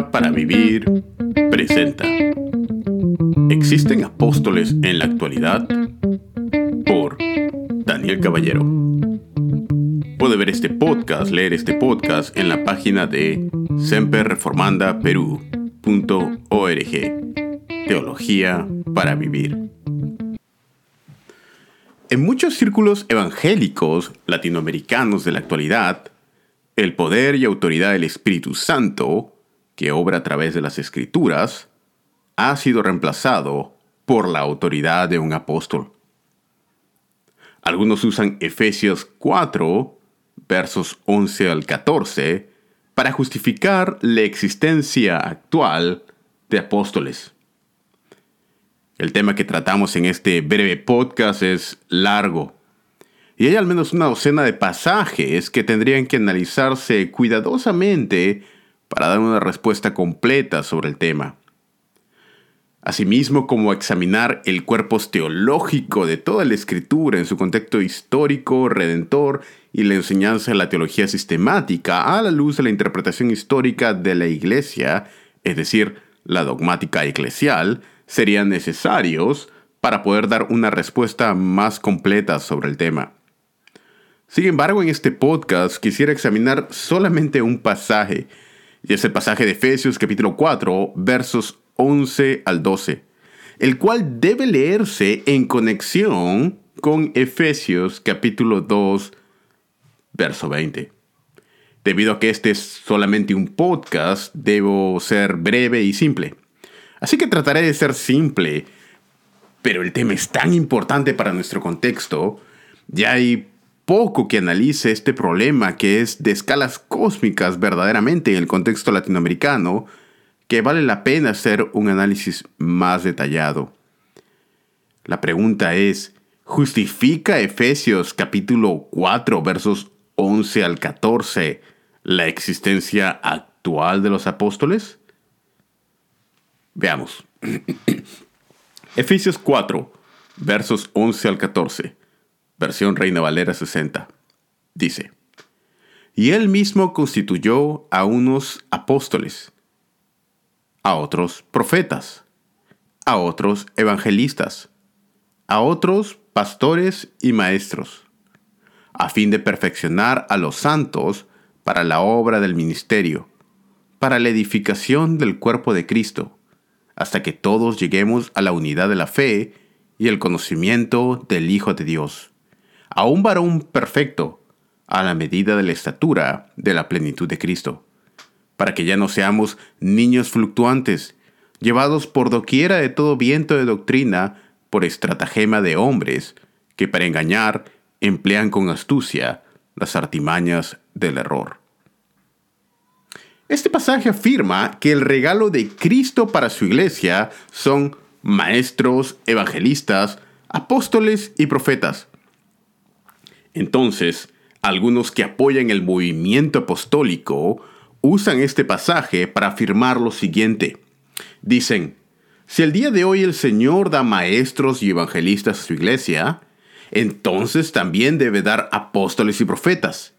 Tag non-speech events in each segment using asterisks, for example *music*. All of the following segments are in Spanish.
Para Vivir presenta. ¿Existen apóstoles en la actualidad? Por Daniel Caballero. Puede ver este podcast, leer este podcast en la página de semperreformandaperú.org. Teología para Vivir. En muchos círculos evangélicos latinoamericanos de la actualidad, el poder y autoridad del Espíritu Santo, que obra a través de las Escrituras, ha sido reemplazado por la autoridad de un apóstol. Algunos usan Efesios 4, versos 11 al 14, para justificar la existencia actual de apóstoles. El tema que tratamos en este breve podcast es largo y hay al menos una docena de pasajes que tendrían que analizarse cuidadosamente para dar una respuesta completa sobre el tema. Asimismo, como examinar el cuerpo teológico de toda la escritura en su contexto histórico, redentor y la enseñanza de la teología sistemática a la luz de la interpretación histórica de la Iglesia, es decir, la dogmática eclesial, serían necesarios para poder dar una respuesta más completa sobre el tema. Sin embargo, en este podcast quisiera examinar solamente un pasaje, y es el pasaje de Efesios capítulo 4, versos 11 al 12, el cual debe leerse en conexión con Efesios capítulo 2, verso 20. Debido a que este es solamente un podcast, debo ser breve y simple. Así que trataré de ser simple, pero el tema es tan importante para nuestro contexto, ya hay poco que analice este problema que es de escalas cósmicas verdaderamente en el contexto latinoamericano, que vale la pena hacer un análisis más detallado. La pregunta es, ¿justifica Efesios capítulo 4 versos 11 al 14 la existencia actual de los apóstoles? Veamos. *clears throat* Efesios 4 versos 11 al 14 versión Reina Valera 60, dice, Y él mismo constituyó a unos apóstoles, a otros profetas, a otros evangelistas, a otros pastores y maestros, a fin de perfeccionar a los santos para la obra del ministerio, para la edificación del cuerpo de Cristo, hasta que todos lleguemos a la unidad de la fe y el conocimiento del Hijo de Dios a un varón perfecto, a la medida de la estatura de la plenitud de Cristo, para que ya no seamos niños fluctuantes, llevados por doquiera de todo viento de doctrina por estratagema de hombres, que para engañar emplean con astucia las artimañas del error. Este pasaje afirma que el regalo de Cristo para su iglesia son maestros, evangelistas, apóstoles y profetas. Entonces, algunos que apoyan el movimiento apostólico usan este pasaje para afirmar lo siguiente. Dicen, si el día de hoy el Señor da maestros y evangelistas a su iglesia, entonces también debe dar apóstoles y profetas.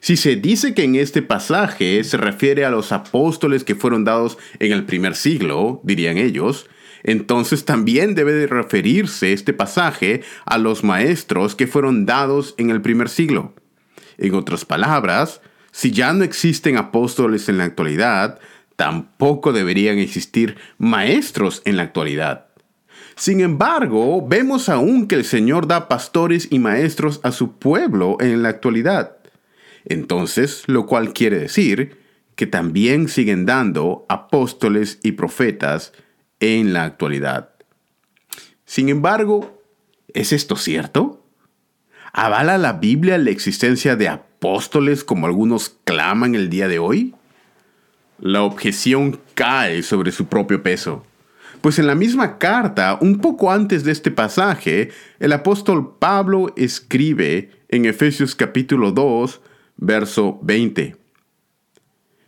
Si se dice que en este pasaje se refiere a los apóstoles que fueron dados en el primer siglo, dirían ellos, entonces también debe de referirse este pasaje a los maestros que fueron dados en el primer siglo. En otras palabras, si ya no existen apóstoles en la actualidad, tampoco deberían existir maestros en la actualidad. Sin embargo, vemos aún que el Señor da pastores y maestros a su pueblo en la actualidad. Entonces, lo cual quiere decir que también siguen dando apóstoles y profetas en la actualidad. Sin embargo, ¿es esto cierto? ¿Avala la Biblia la existencia de apóstoles como algunos claman el día de hoy? La objeción cae sobre su propio peso. Pues en la misma carta, un poco antes de este pasaje, el apóstol Pablo escribe en Efesios capítulo 2, verso 20.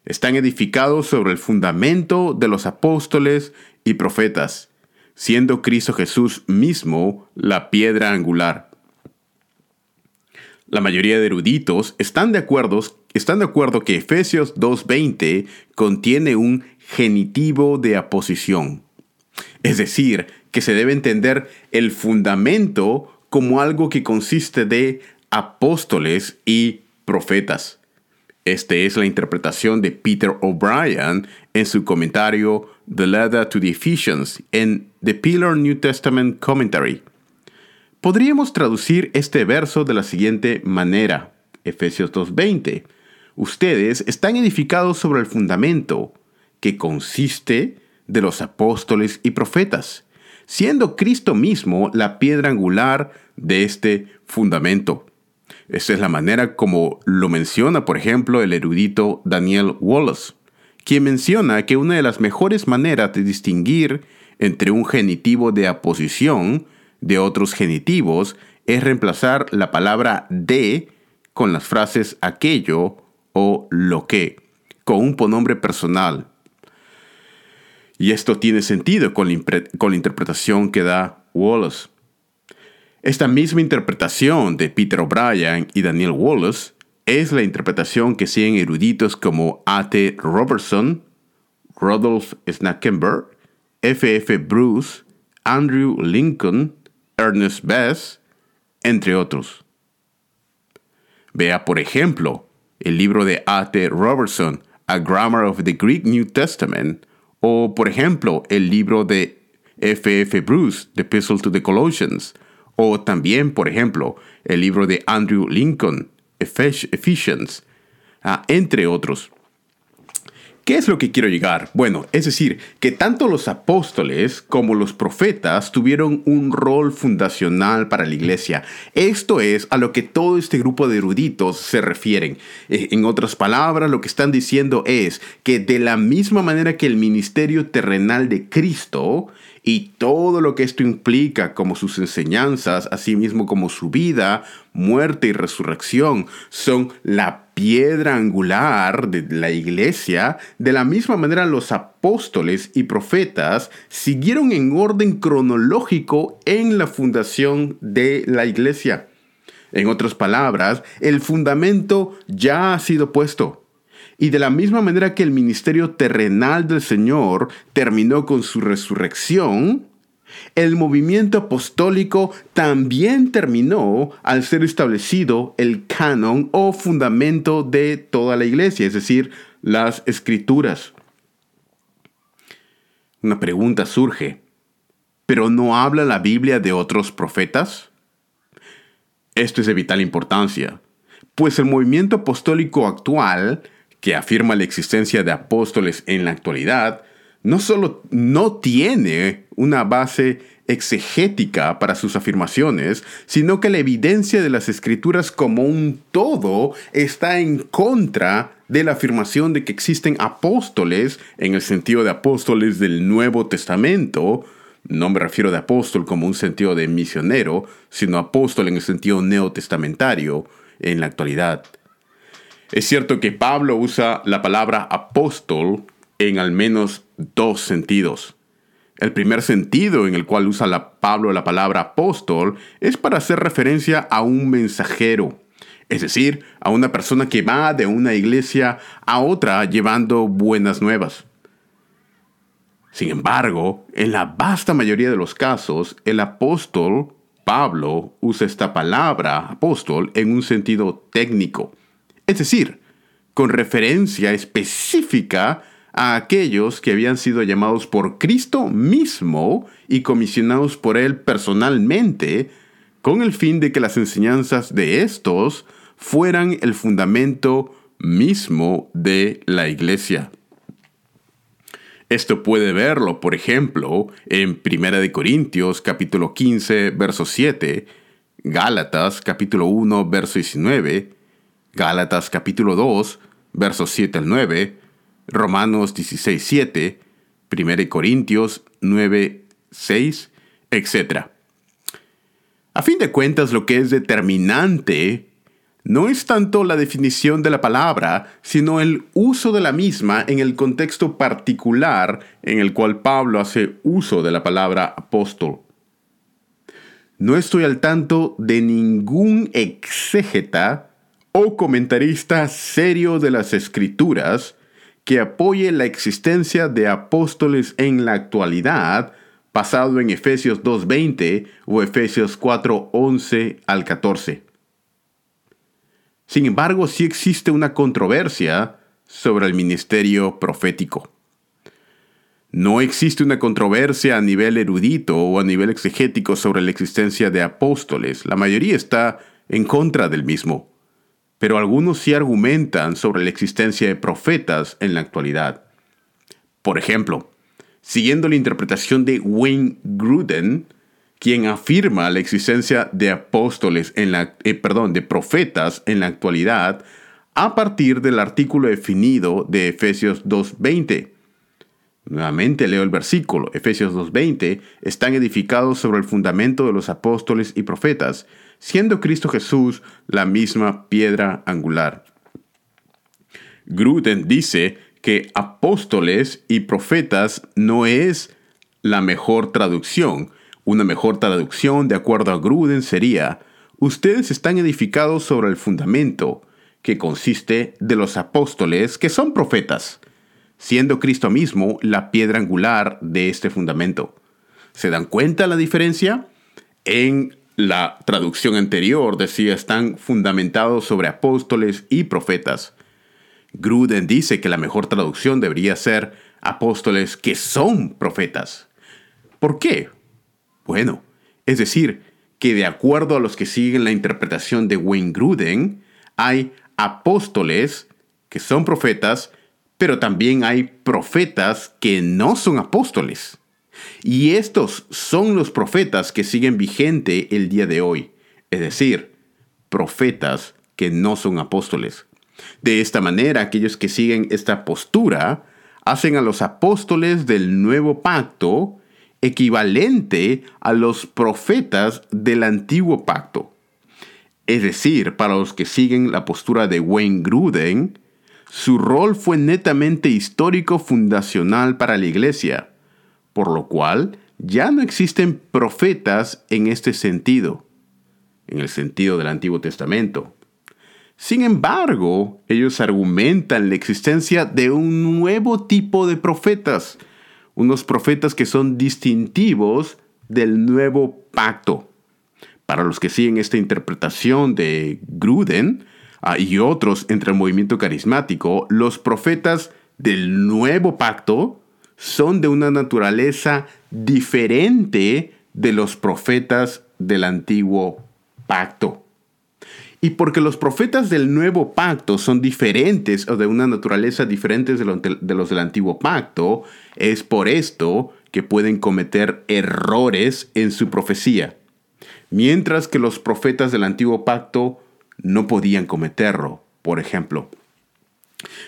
Están edificados sobre el fundamento de los apóstoles y profetas, siendo Cristo Jesús mismo la piedra angular. La mayoría de eruditos están de acuerdo, están de acuerdo que Efesios 2.20 contiene un genitivo de aposición. Es decir, que se debe entender el fundamento como algo que consiste de apóstoles y profetas. Esta es la interpretación de Peter O'Brien en su comentario The Letter to the Ephesians en The Pillar New Testament Commentary. Podríamos traducir este verso de la siguiente manera, Efesios 2.20. Ustedes están edificados sobre el fundamento que consiste de los apóstoles y profetas, siendo Cristo mismo la piedra angular de este fundamento. Esta es la manera como lo menciona, por ejemplo, el erudito Daniel Wallace, quien menciona que una de las mejores maneras de distinguir entre un genitivo de aposición de otros genitivos es reemplazar la palabra de con las frases aquello o lo que, con un pronombre personal. Y esto tiene sentido con la, interpretación que da Wallace. Esta misma interpretación de Peter O'Brien y Daniel Wallace es la interpretación que siguen eruditos como A.T. Robertson, Rodolph Snackenberg, F.F. Bruce, Andrew Lincoln, Ernest Bess, entre otros. Vea, por ejemplo, el libro de A.T. Robertson, A Grammar of the Greek New Testament, o, por ejemplo, el libro de F.F. Bruce, The Epistle to the Colossians, o también, por ejemplo, el libro de Andrew Lincoln, Ephesians, ah, entre otros. ¿Qué es lo que quiero llegar? Bueno, es decir, que tanto los apóstoles como los profetas tuvieron un rol fundacional para la iglesia. Esto es a lo que todo este grupo de eruditos se refieren. Eh, en otras palabras, lo que están diciendo es que de la misma manera que el ministerio terrenal de Cristo y todo lo que esto implica, como sus enseñanzas, así mismo como su vida, muerte y resurrección, son la piedra angular de la iglesia, de la misma manera los apóstoles y profetas siguieron en orden cronológico en la fundación de la iglesia. En otras palabras, el fundamento ya ha sido puesto. Y de la misma manera que el ministerio terrenal del Señor terminó con su resurrección, el movimiento apostólico también terminó al ser establecido el canon o fundamento de toda la iglesia, es decir, las escrituras. Una pregunta surge, ¿pero no habla la Biblia de otros profetas? Esto es de vital importancia, pues el movimiento apostólico actual que afirma la existencia de apóstoles en la actualidad, no solo no tiene una base exegética para sus afirmaciones, sino que la evidencia de las escrituras como un todo está en contra de la afirmación de que existen apóstoles en el sentido de apóstoles del Nuevo Testamento. No me refiero de apóstol como un sentido de misionero, sino apóstol en el sentido neotestamentario en la actualidad. Es cierto que Pablo usa la palabra apóstol en al menos dos sentidos. El primer sentido en el cual usa la Pablo la palabra apóstol es para hacer referencia a un mensajero, es decir, a una persona que va de una iglesia a otra llevando buenas nuevas. Sin embargo, en la vasta mayoría de los casos, el apóstol, Pablo, usa esta palabra apóstol en un sentido técnico es decir, con referencia específica a aquellos que habían sido llamados por Cristo mismo y comisionados por Él personalmente, con el fin de que las enseñanzas de estos fueran el fundamento mismo de la iglesia. Esto puede verlo, por ejemplo, en 1 Corintios capítulo 15, verso 7, Gálatas capítulo 1, verso 19, Gálatas capítulo 2, versos 7 al 9, Romanos 16, 7, 1 Corintios 9, 6, etc. A fin de cuentas, lo que es determinante no es tanto la definición de la palabra, sino el uso de la misma en el contexto particular en el cual Pablo hace uso de la palabra apóstol. no estoy al tanto de ningún exégeta o comentarista serio de las escrituras que apoye la existencia de apóstoles en la actualidad, basado en Efesios 2.20 o Efesios 4.11 al 14. Sin embargo, sí existe una controversia sobre el ministerio profético. No existe una controversia a nivel erudito o a nivel exegético sobre la existencia de apóstoles. La mayoría está en contra del mismo. Pero algunos sí argumentan sobre la existencia de profetas en la actualidad. Por ejemplo, siguiendo la interpretación de Wayne Gruden, quien afirma la existencia de apóstoles en la, eh, perdón, de profetas en la actualidad a partir del artículo definido de Efesios 2.20. Nuevamente leo el versículo, Efesios 2.20, están edificados sobre el fundamento de los apóstoles y profetas, siendo Cristo Jesús la misma piedra angular. Gruden dice que apóstoles y profetas no es la mejor traducción, una mejor traducción, de acuerdo a Gruden, sería, ustedes están edificados sobre el fundamento, que consiste de los apóstoles que son profetas, siendo Cristo mismo la piedra angular de este fundamento. ¿Se dan cuenta la diferencia? En la traducción anterior decía están fundamentados sobre apóstoles y profetas. Gruden dice que la mejor traducción debería ser apóstoles que son profetas. ¿Por qué? Bueno, es decir, que de acuerdo a los que siguen la interpretación de Wayne Gruden, hay apóstoles que son profetas, pero también hay profetas que no son apóstoles. Y estos son los profetas que siguen vigente el día de hoy, es decir, profetas que no son apóstoles. De esta manera, aquellos que siguen esta postura hacen a los apóstoles del nuevo pacto equivalente a los profetas del antiguo pacto. Es decir, para los que siguen la postura de Wayne Gruden, su rol fue netamente histórico fundacional para la iglesia, por lo cual ya no existen profetas en este sentido, en el sentido del Antiguo Testamento. Sin embargo, ellos argumentan la existencia de un nuevo tipo de profetas, unos profetas que son distintivos del nuevo pacto. Para los que siguen esta interpretación de Gruden ah, y otros entre el movimiento carismático, los profetas del nuevo pacto son de una naturaleza diferente de los profetas del antiguo pacto. Y porque los profetas del nuevo pacto son diferentes o de una naturaleza diferente de, los del antiguo pacto, es por esto que pueden cometer errores en su profecía. Mientras que los profetas del antiguo pacto no podían cometerlo, por ejemplo.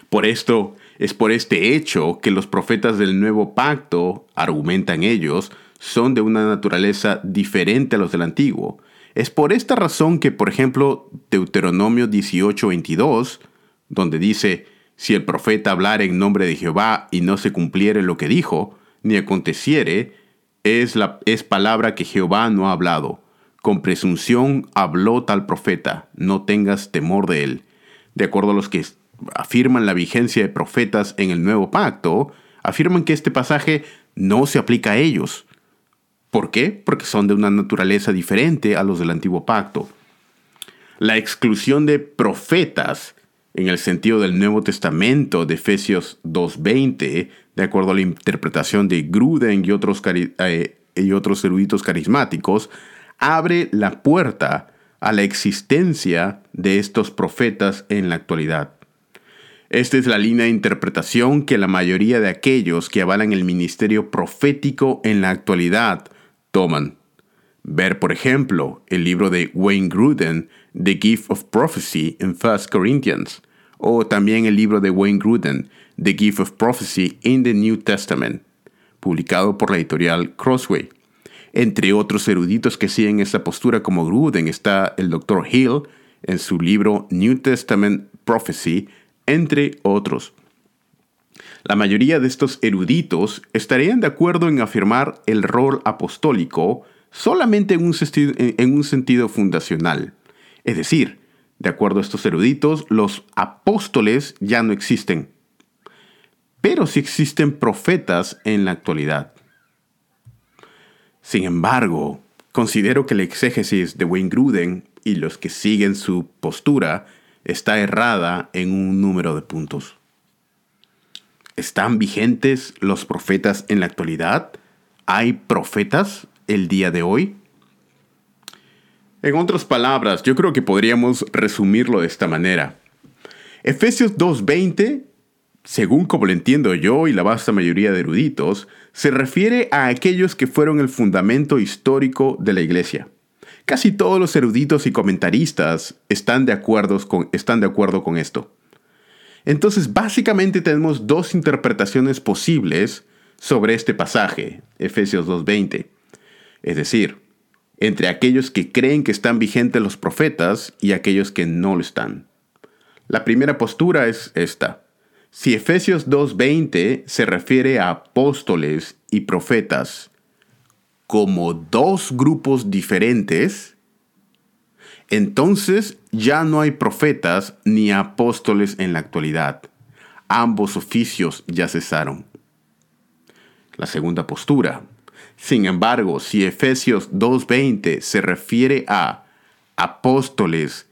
Por esto, es por este hecho que los profetas del nuevo pacto, argumentan ellos, son de una naturaleza diferente a los del antiguo es por esta razón que, por ejemplo, Deuteronomio 18:22, donde dice, si el profeta hablara en nombre de Jehová y no se cumpliere lo que dijo, ni aconteciere, es, la, es palabra que Jehová no ha hablado. Con presunción habló tal profeta, no tengas temor de él. De acuerdo a los que afirman la vigencia de profetas en el nuevo pacto, afirman que este pasaje no se aplica a ellos. ¿Por qué? Porque son de una naturaleza diferente a los del antiguo pacto. La exclusión de profetas en el sentido del Nuevo Testamento de Efesios 2.20, de acuerdo a la interpretación de Gruden y otros, eh, y otros eruditos carismáticos, abre la puerta a la existencia de estos profetas en la actualidad. Esta es la línea de interpretación que la mayoría de aquellos que avalan el ministerio profético en la actualidad toman. Ver, por ejemplo, el libro de Wayne Gruden, The Gift of Prophecy in 1 Corinthians, o también el libro de Wayne Gruden, The Gift of Prophecy in the New Testament, publicado por la editorial Crossway. Entre otros eruditos que siguen esta postura como Gruden está el Dr. Hill en su libro New Testament Prophecy, entre otros. La mayoría de estos eruditos estarían de acuerdo en afirmar el rol apostólico solamente en un, en un sentido fundacional. Es decir, de acuerdo a estos eruditos, los apóstoles ya no existen, pero sí existen profetas en la actualidad. Sin embargo, considero que la exégesis de Wayne Gruden y los que siguen su postura está errada en un número de puntos. ¿Están vigentes los profetas en la actualidad? ¿Hay profetas el día de hoy? En otras palabras, yo creo que podríamos resumirlo de esta manera. Efesios 2.20, según como lo entiendo yo y la vasta mayoría de eruditos, se refiere a aquellos que fueron el fundamento histórico de la iglesia. Casi todos los eruditos y comentaristas están de, acuerdo con, están de acuerdo con esto. Entonces, básicamente tenemos dos interpretaciones posibles sobre este pasaje, Efesios 2.20. Es decir, entre aquellos que creen que están vigentes los profetas y aquellos que no lo están. La primera postura es esta. Si Efesios 2.20 se refiere a apóstoles y profetas, como dos grupos diferentes, entonces ya no hay profetas ni apóstoles en la actualidad. Ambos oficios ya cesaron. La segunda postura. Sin embargo, si Efesios 2.20 se refiere a apóstoles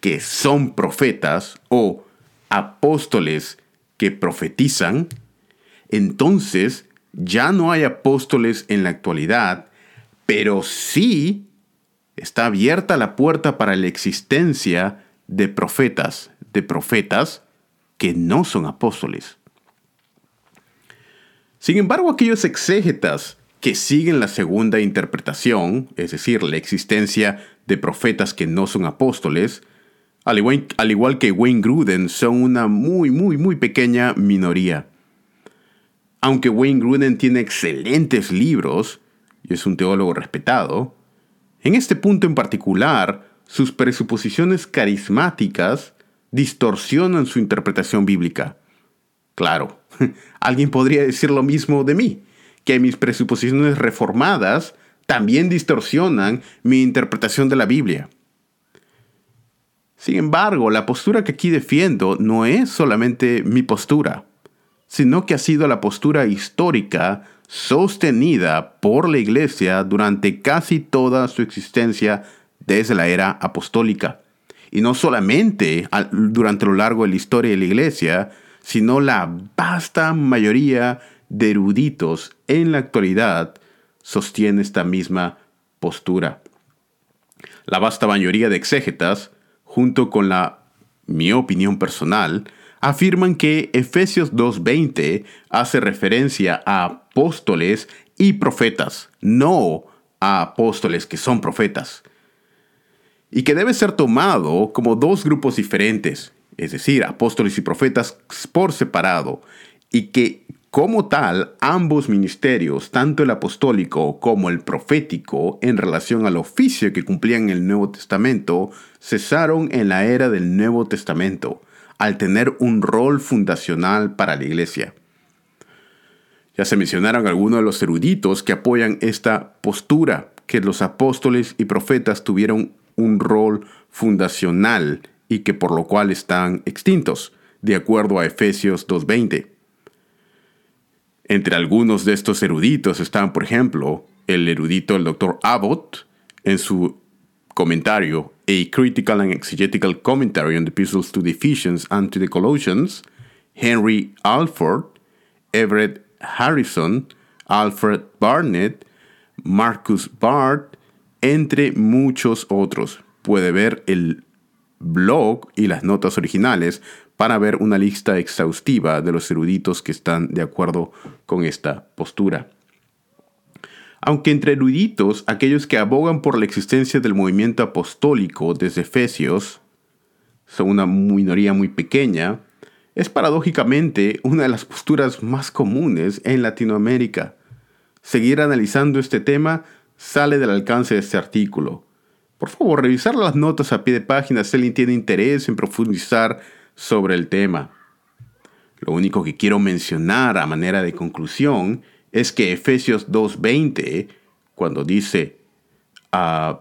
que son profetas o apóstoles que profetizan, entonces ya no hay apóstoles en la actualidad, pero sí está abierta la puerta para la existencia de profetas, de profetas que no son apóstoles. Sin embargo, aquellos exégetas que siguen la segunda interpretación, es decir, la existencia de profetas que no son apóstoles, al igual, al igual que Wayne Gruden, son una muy, muy, muy pequeña minoría. Aunque Wayne Gruden tiene excelentes libros y es un teólogo respetado, en este punto en particular, sus presuposiciones carismáticas distorsionan su interpretación bíblica. Claro, *laughs* alguien podría decir lo mismo de mí, que mis presuposiciones reformadas también distorsionan mi interpretación de la Biblia. Sin embargo, la postura que aquí defiendo no es solamente mi postura sino que ha sido la postura histórica sostenida por la Iglesia durante casi toda su existencia desde la era apostólica. Y no solamente durante lo largo de la historia de la Iglesia, sino la vasta mayoría de eruditos en la actualidad sostiene esta misma postura. La vasta mayoría de exégetas, junto con la mi opinión personal, afirman que Efesios 2.20 hace referencia a apóstoles y profetas, no a apóstoles que son profetas, y que debe ser tomado como dos grupos diferentes, es decir, apóstoles y profetas por separado, y que como tal ambos ministerios, tanto el apostólico como el profético, en relación al oficio que cumplían en el Nuevo Testamento, cesaron en la era del Nuevo Testamento al tener un rol fundacional para la iglesia. Ya se mencionaron algunos de los eruditos que apoyan esta postura, que los apóstoles y profetas tuvieron un rol fundacional y que por lo cual están extintos, de acuerdo a Efesios 2.20. Entre algunos de estos eruditos están, por ejemplo, el erudito el Dr. Abbott en su comentario A Critical and Exegetical Commentary on the Epistles to the Ephesians and to the Colossians, Henry Alford, Everett Harrison, Alfred Barnett, Marcus Bart, entre muchos otros. Puede ver el blog y las notas originales para ver una lista exhaustiva de los eruditos que están de acuerdo con esta postura. Aunque entre eruditos, aquellos que abogan por la existencia del movimiento apostólico desde Efesios son una minoría muy pequeña, es paradójicamente una de las posturas más comunes en Latinoamérica. Seguir analizando este tema sale del alcance de este artículo. Por favor, revisar las notas a pie de página si alguien tiene interés en profundizar sobre el tema. Lo único que quiero mencionar a manera de conclusión es que Efesios 2.20, cuando dice ah,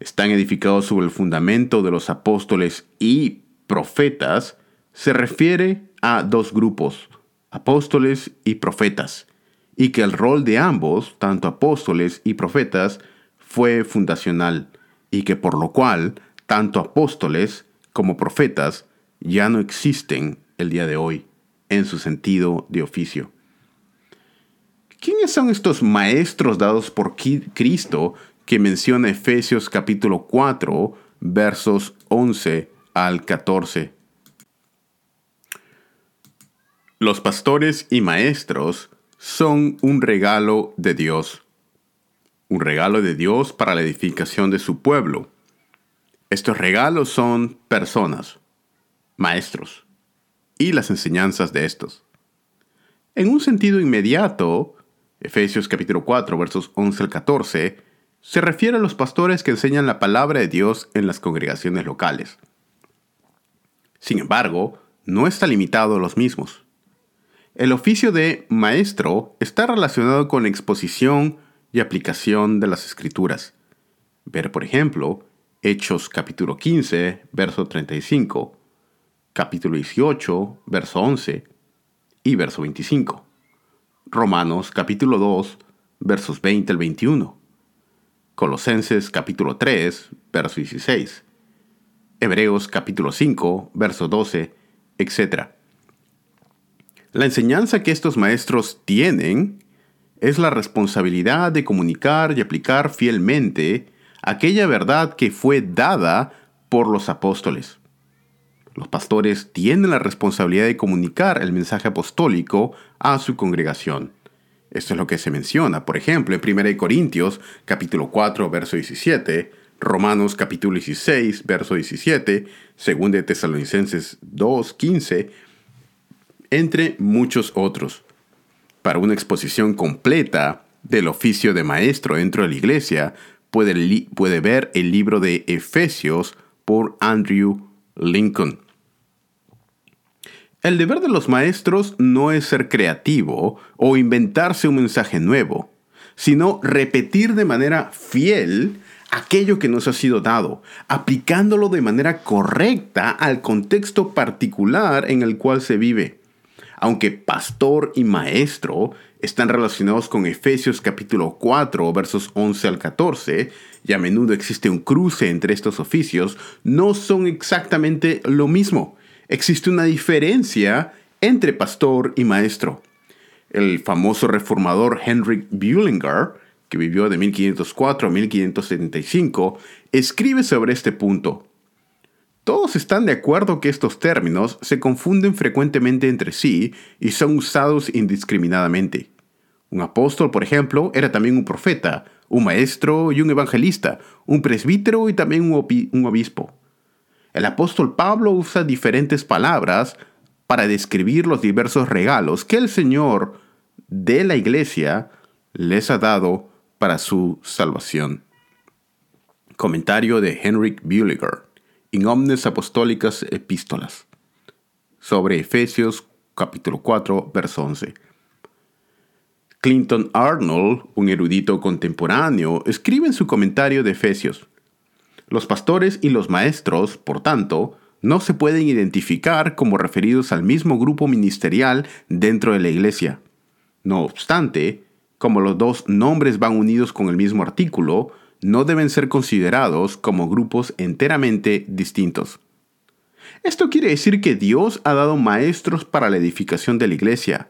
están edificados sobre el fundamento de los apóstoles y profetas, se refiere a dos grupos, apóstoles y profetas, y que el rol de ambos, tanto apóstoles y profetas, fue fundacional, y que por lo cual tanto apóstoles como profetas ya no existen el día de hoy en su sentido de oficio. ¿Quiénes son estos maestros dados por Cristo que menciona Efesios capítulo 4, versos 11 al 14? Los pastores y maestros son un regalo de Dios, un regalo de Dios para la edificación de su pueblo. Estos regalos son personas, maestros, y las enseñanzas de estos. En un sentido inmediato, Efesios capítulo 4, versos 11 al 14, se refiere a los pastores que enseñan la palabra de Dios en las congregaciones locales. Sin embargo, no está limitado a los mismos. El oficio de maestro está relacionado con la exposición y aplicación de las escrituras. Ver, por ejemplo, Hechos capítulo 15, verso 35, capítulo 18, verso 11 y verso 25. Romanos capítulo 2, versos 20 al 21. Colosenses capítulo 3, verso 16. Hebreos capítulo 5, verso 12, etc. La enseñanza que estos maestros tienen es la responsabilidad de comunicar y aplicar fielmente aquella verdad que fue dada por los apóstoles. Los pastores tienen la responsabilidad de comunicar el mensaje apostólico a su congregación. Esto es lo que se menciona, por ejemplo, en 1 Corintios capítulo 4, verso 17, Romanos capítulo 16, verso 17, 2 de Tesalonicenses 2, 15, entre muchos otros. Para una exposición completa del oficio de maestro dentro de la iglesia, puede, puede ver el libro de Efesios por Andrew Lincoln. El deber de los maestros no es ser creativo o inventarse un mensaje nuevo, sino repetir de manera fiel aquello que nos ha sido dado, aplicándolo de manera correcta al contexto particular en el cual se vive aunque pastor y maestro están relacionados con Efesios capítulo 4 versos 11 al 14, y a menudo existe un cruce entre estos oficios, no son exactamente lo mismo. Existe una diferencia entre pastor y maestro. El famoso reformador Henrik Bullinger, que vivió de 1504 a 1575, escribe sobre este punto. Todos están de acuerdo que estos términos se confunden frecuentemente entre sí y son usados indiscriminadamente. Un apóstol, por ejemplo, era también un profeta, un maestro y un evangelista, un presbítero y también un, obispo. El apóstol Pablo usa diferentes palabras para describir los diversos regalos que el Señor de la iglesia les ha dado para su salvación. Comentario de Henrik Bulliger in omnes apostólicas epístolas. Sobre Efesios capítulo 4, verso 11. Clinton Arnold, un erudito contemporáneo, escribe en su comentario de Efesios. Los pastores y los maestros, por tanto, no se pueden identificar como referidos al mismo grupo ministerial dentro de la iglesia. No obstante, como los dos nombres van unidos con el mismo artículo, no deben ser considerados como grupos enteramente distintos. Esto quiere decir que Dios ha dado maestros para la edificación de la iglesia,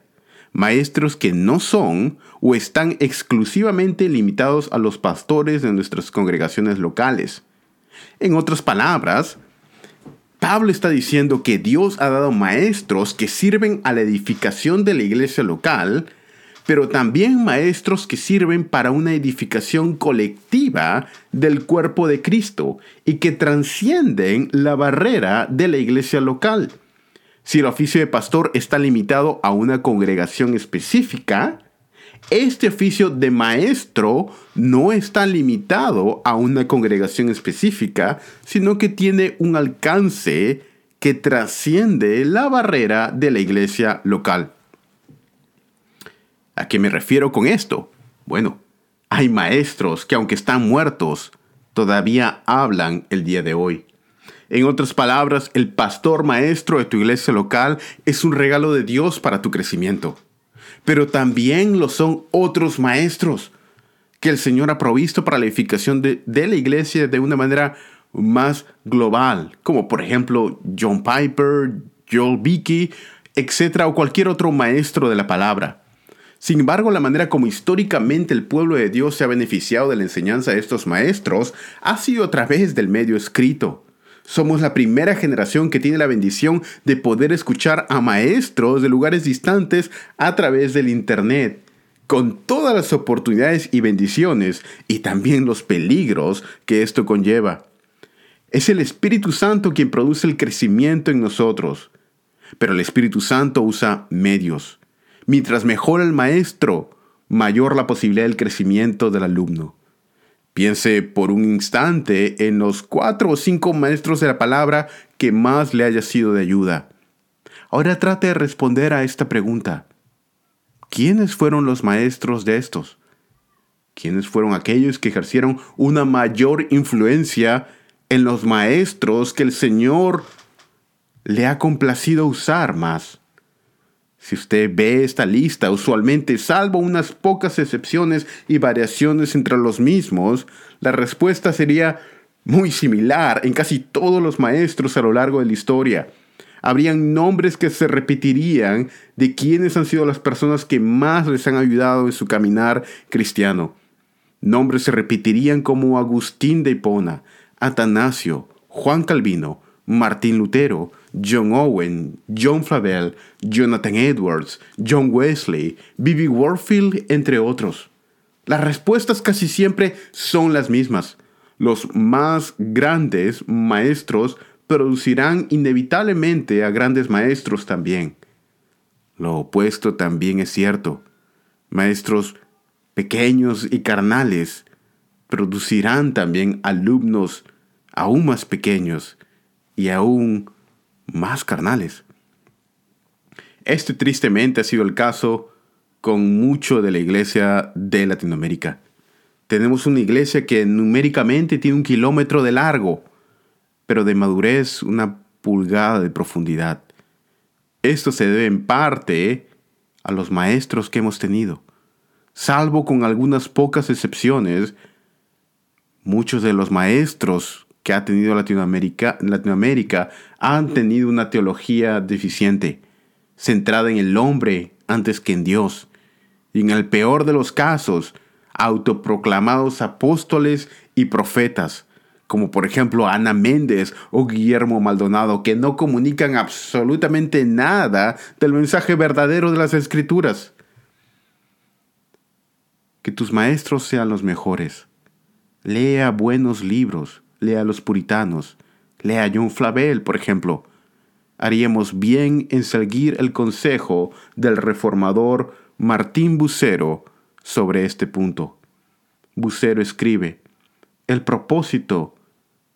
maestros que no son o están exclusivamente limitados a los pastores de nuestras congregaciones locales. En otras palabras, Pablo está diciendo que Dios ha dado maestros que sirven a la edificación de la iglesia local pero también maestros que sirven para una edificación colectiva del cuerpo de Cristo y que transcienden la barrera de la iglesia local. Si el oficio de pastor está limitado a una congregación específica, este oficio de maestro no está limitado a una congregación específica, sino que tiene un alcance que trasciende la barrera de la iglesia local. ¿A qué me refiero con esto? Bueno, Hay maestros que aunque están muertos, todavía hablan el día de hoy. En otras palabras, el pastor maestro de tu iglesia local es un regalo de Dios para tu crecimiento. Pero también lo son otros maestros que el Señor ha provisto para la edificación de, la iglesia de una manera más global, como por ejemplo John Piper, Joel Vicky, etc., o cualquier otro maestro de la palabra. Sin embargo, la manera como históricamente el pueblo de Dios se ha beneficiado de la enseñanza de estos maestros ha sido a través del medio escrito. Somos la primera generación que tiene la bendición de poder escuchar a maestros de lugares distantes a través del Internet, con todas las oportunidades y bendiciones y también los peligros que esto conlleva. Es el Espíritu Santo quien produce el crecimiento en nosotros, pero el Espíritu Santo usa medios. Mientras mejor el maestro, mayor la posibilidad del crecimiento del alumno. Piense por un instante en los cuatro o cinco maestros de la palabra que más le haya sido de ayuda. Ahora trate de responder a esta pregunta. ¿Quiénes fueron los maestros de estos? ¿Quiénes fueron aquellos que ejercieron una mayor influencia en los maestros que el Señor le ha complacido usar más? Si usted ve esta lista, usualmente, salvo unas pocas excepciones y variaciones entre los mismos, la respuesta sería muy similar en casi todos los maestros a lo largo de la historia. Habrían nombres que se repetirían de quienes han sido las personas que más les han ayudado en su caminar cristiano. Nombres se repetirían como Agustín de Hipona, Atanasio, Juan Calvino, Martín Lutero, John Owen, John Flavel, Jonathan Edwards, John Wesley, Bibi Warfield, entre otros. Las respuestas casi siempre son las mismas. Los más grandes maestros producirán inevitablemente a grandes maestros también. Lo opuesto también es cierto. Maestros pequeños y carnales producirán también alumnos aún más pequeños y aún más carnales. Este tristemente ha sido el caso con mucho de la iglesia de Latinoamérica. Tenemos una iglesia que numéricamente tiene un kilómetro de largo, pero de madurez una pulgada de profundidad. Esto se debe en parte a los maestros que hemos tenido. Salvo con algunas pocas excepciones, muchos de los maestros que ha tenido Latinoamérica, Latinoamérica han tenido una teología deficiente, centrada en el hombre antes que en Dios, y en el peor de los casos, autoproclamados apóstoles y profetas, como por ejemplo Ana Méndez o Guillermo Maldonado, que no comunican absolutamente nada del mensaje verdadero de las escrituras. Que tus maestros sean los mejores. Lea buenos libros lea a los puritanos, lea a John Flavel, por ejemplo. Haríamos bien en seguir el consejo del reformador Martín Bucero sobre este punto. Bucero escribe, el propósito,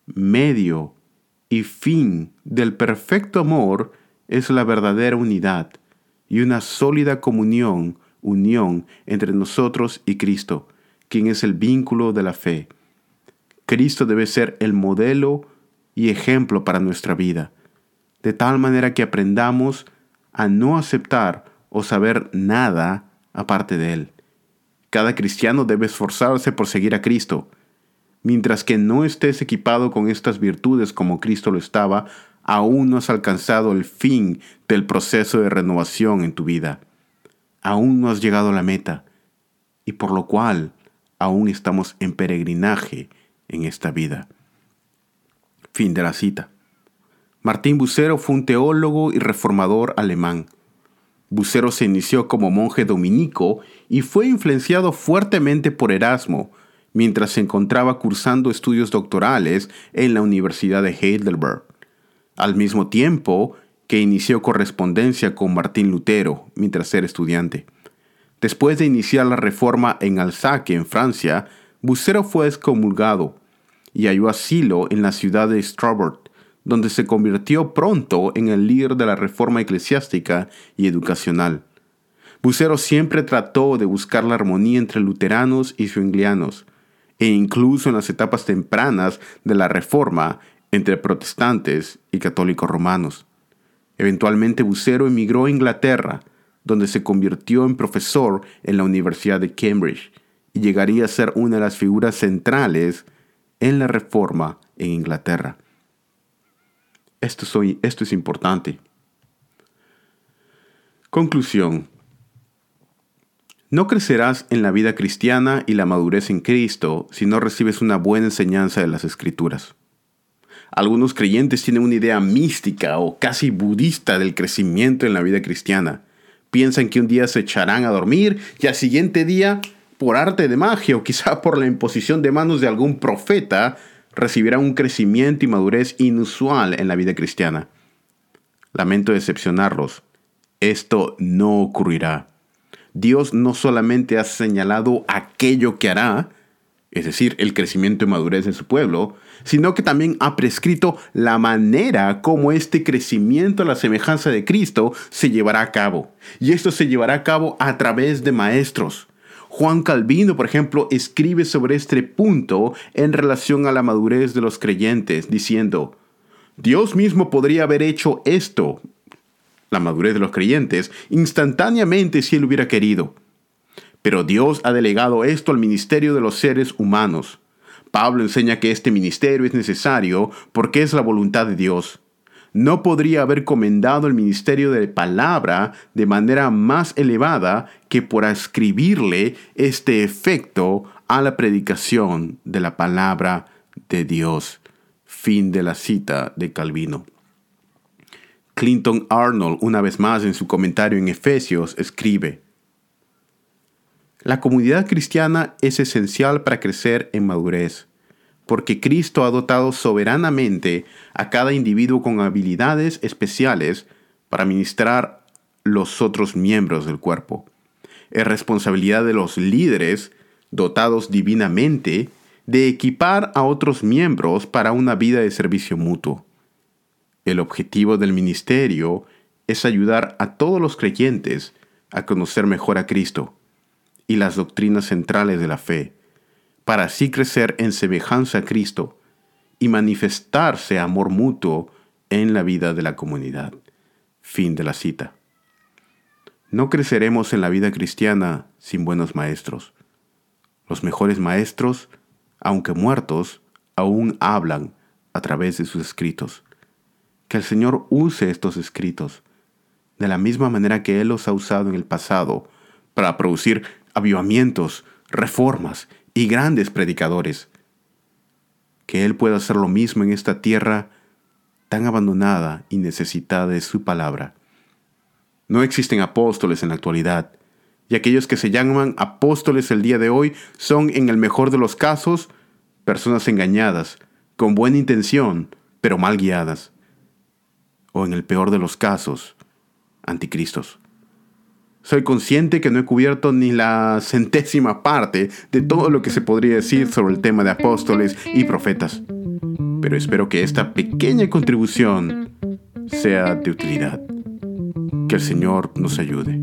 medio y fin del perfecto amor es la verdadera unidad y una sólida comunión, unión entre nosotros y Cristo, quien es el vínculo de la fe. Cristo debe ser el modelo y ejemplo para nuestra vida, de tal manera que aprendamos a no aceptar o saber nada aparte de Él. Cada cristiano debe esforzarse por seguir a Cristo. Mientras que no estés equipado con estas virtudes como Cristo lo estaba, aún no has alcanzado el fin del proceso de renovación en tu vida. Aún no has llegado a la meta, y por lo cual aún estamos en peregrinaje en esta vida. Fin de la cita. Martín Bucero fue un teólogo y reformador alemán. Bucero se inició como monje dominico y fue influenciado fuertemente por Erasmo, mientras se encontraba cursando estudios doctorales en la Universidad de Heidelberg. Al mismo tiempo que inició correspondencia con Martín Lutero mientras era estudiante. Después de iniciar la reforma en Alsace, en Francia, Bucero fue excomulgado y halló asilo en la ciudad de Strabord, donde se convirtió pronto en el líder de la reforma eclesiástica y educacional. Bucero siempre trató de buscar la armonía entre luteranos y zwinglianos, e incluso en las etapas tempranas de la Reforma entre protestantes y católicos romanos. Eventualmente Bucero emigró a Inglaterra, donde se convirtió en profesor en la Universidad de Cambridge y llegaría a ser una de las figuras centrales en la Reforma en Inglaterra. Esto, esto es importante. Conclusión. No crecerás en la vida cristiana y la madurez en Cristo si no recibes una buena enseñanza de las Escrituras. Algunos creyentes tienen una idea mística o casi budista del crecimiento en la vida cristiana. Piensan que un día se echarán a dormir y al siguiente día, por arte de magia o quizá *laughs* por la imposición de manos de algún profeta, recibirán un crecimiento y madurez inusual en la vida cristiana. Lamento decepcionarlos. Esto no ocurrirá. Dios no solamente ha señalado aquello que hará, es decir, el crecimiento y madurez de su pueblo, sino que también ha prescrito la manera como este crecimiento a la semejanza de Cristo se llevará a cabo. Y esto se llevará a cabo a través de maestros. Juan Calvino, por ejemplo, escribe sobre este punto en relación a la madurez de los creyentes, diciendo, Dios mismo podría haber hecho esto, la madurez de los creyentes, instantáneamente si Él hubiera querido. Pero Dios ha delegado esto al ministerio de los seres humanos. Pablo enseña que este ministerio es necesario porque es la voluntad de Dios. No podría haber comendado el ministerio de palabra de manera más elevada que por ascribirle este efecto a la predicación de la palabra de Dios. Fin de la cita de Calvino. Clinton Arnold, una vez más en su comentario en Efesios, escribe, La comunidad cristiana es esencial para crecer en madurez, porque Cristo ha dotado soberanamente a cada individuo con habilidades especiales para ministrar los otros miembros del cuerpo. Es responsabilidad de los líderes, dotados divinamente, de equipar a otros miembros para una vida de servicio mutuo. El objetivo del ministerio es ayudar a todos los creyentes a conocer mejor a Cristo y las doctrinas centrales de la fe, para así crecer en semejanza a Cristo y manifestarse amor mutuo en la vida de la comunidad. Fin de la cita. No creceremos en la vida cristiana sin buenos maestros. Los mejores maestros, aunque muertos, aún hablan a través de sus escritos que el Señor use estos escritos de la misma manera que Él los ha usado en el pasado para producir avivamientos, reformas y grandes predicadores. Que Él pueda hacer lo mismo en esta tierra tan abandonada y necesitada de su palabra. No existen apóstoles en la actualidad, y aquellos que se llaman apóstoles el día de hoy son, en el mejor de los casos, personas engañadas, con buena intención, pero mal guiadas o en el peor de los casos, anticristos. Soy consciente que no he cubierto ni la centésima parte de todo lo que se podría decir sobre el tema de apóstoles y profetas, pero espero que esta pequeña contribución sea de utilidad. Que el Señor nos ayude.